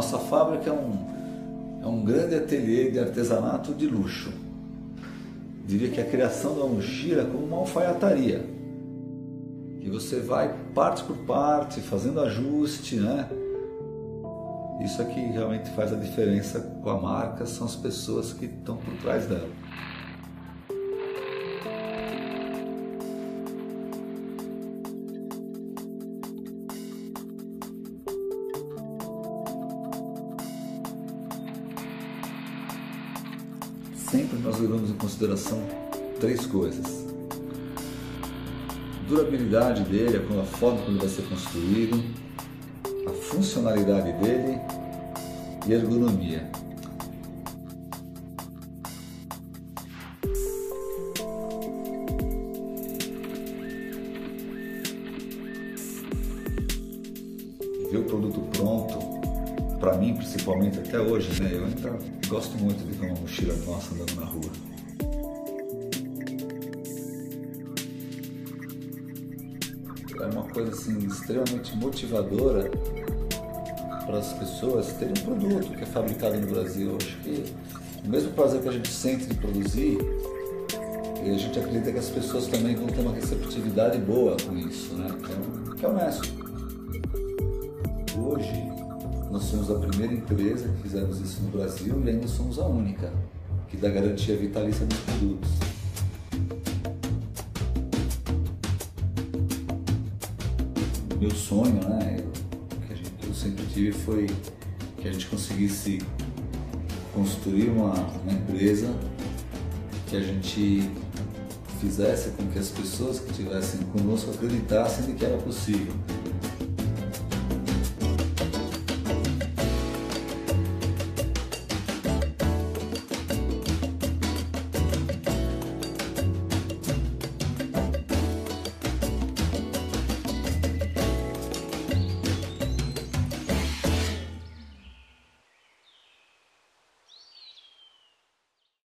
Nossa fábrica é um, é um grande ateliê de artesanato de luxo. Diria que a criação da mochila é como uma alfaiataria. Que você vai parte por parte, fazendo ajuste, né? Isso é que realmente faz a diferença com a marca, são as pessoas que estão por trás dela. Sempre nós levamos em consideração três coisas. Durabilidade dele, a forma como ele vai ser construído, a funcionalidade dele e a ergonomia. Ver o produto pronto para mim principalmente até hoje, né? Eu ainda gosto muito de ver uma mochila nossa andando na rua. É uma coisa assim extremamente motivadora para as pessoas terem um produto que é fabricado no Brasil. Acho que o mesmo prazer que a gente sente de produzir, e a gente acredita que as pessoas também vão ter uma receptividade boa com isso, né? Então, que é honesto. Hoje, nós somos a primeira empresa que fizemos isso no Brasil e ainda somos a única que dá garantia vitalícia nos produtos. Meu sonho, né, eu, que gente, eu sempre tive foi que a gente conseguisse construir uma, uma empresa que a gente fizesse com que as pessoas que estivessem conosco acreditassem que era possível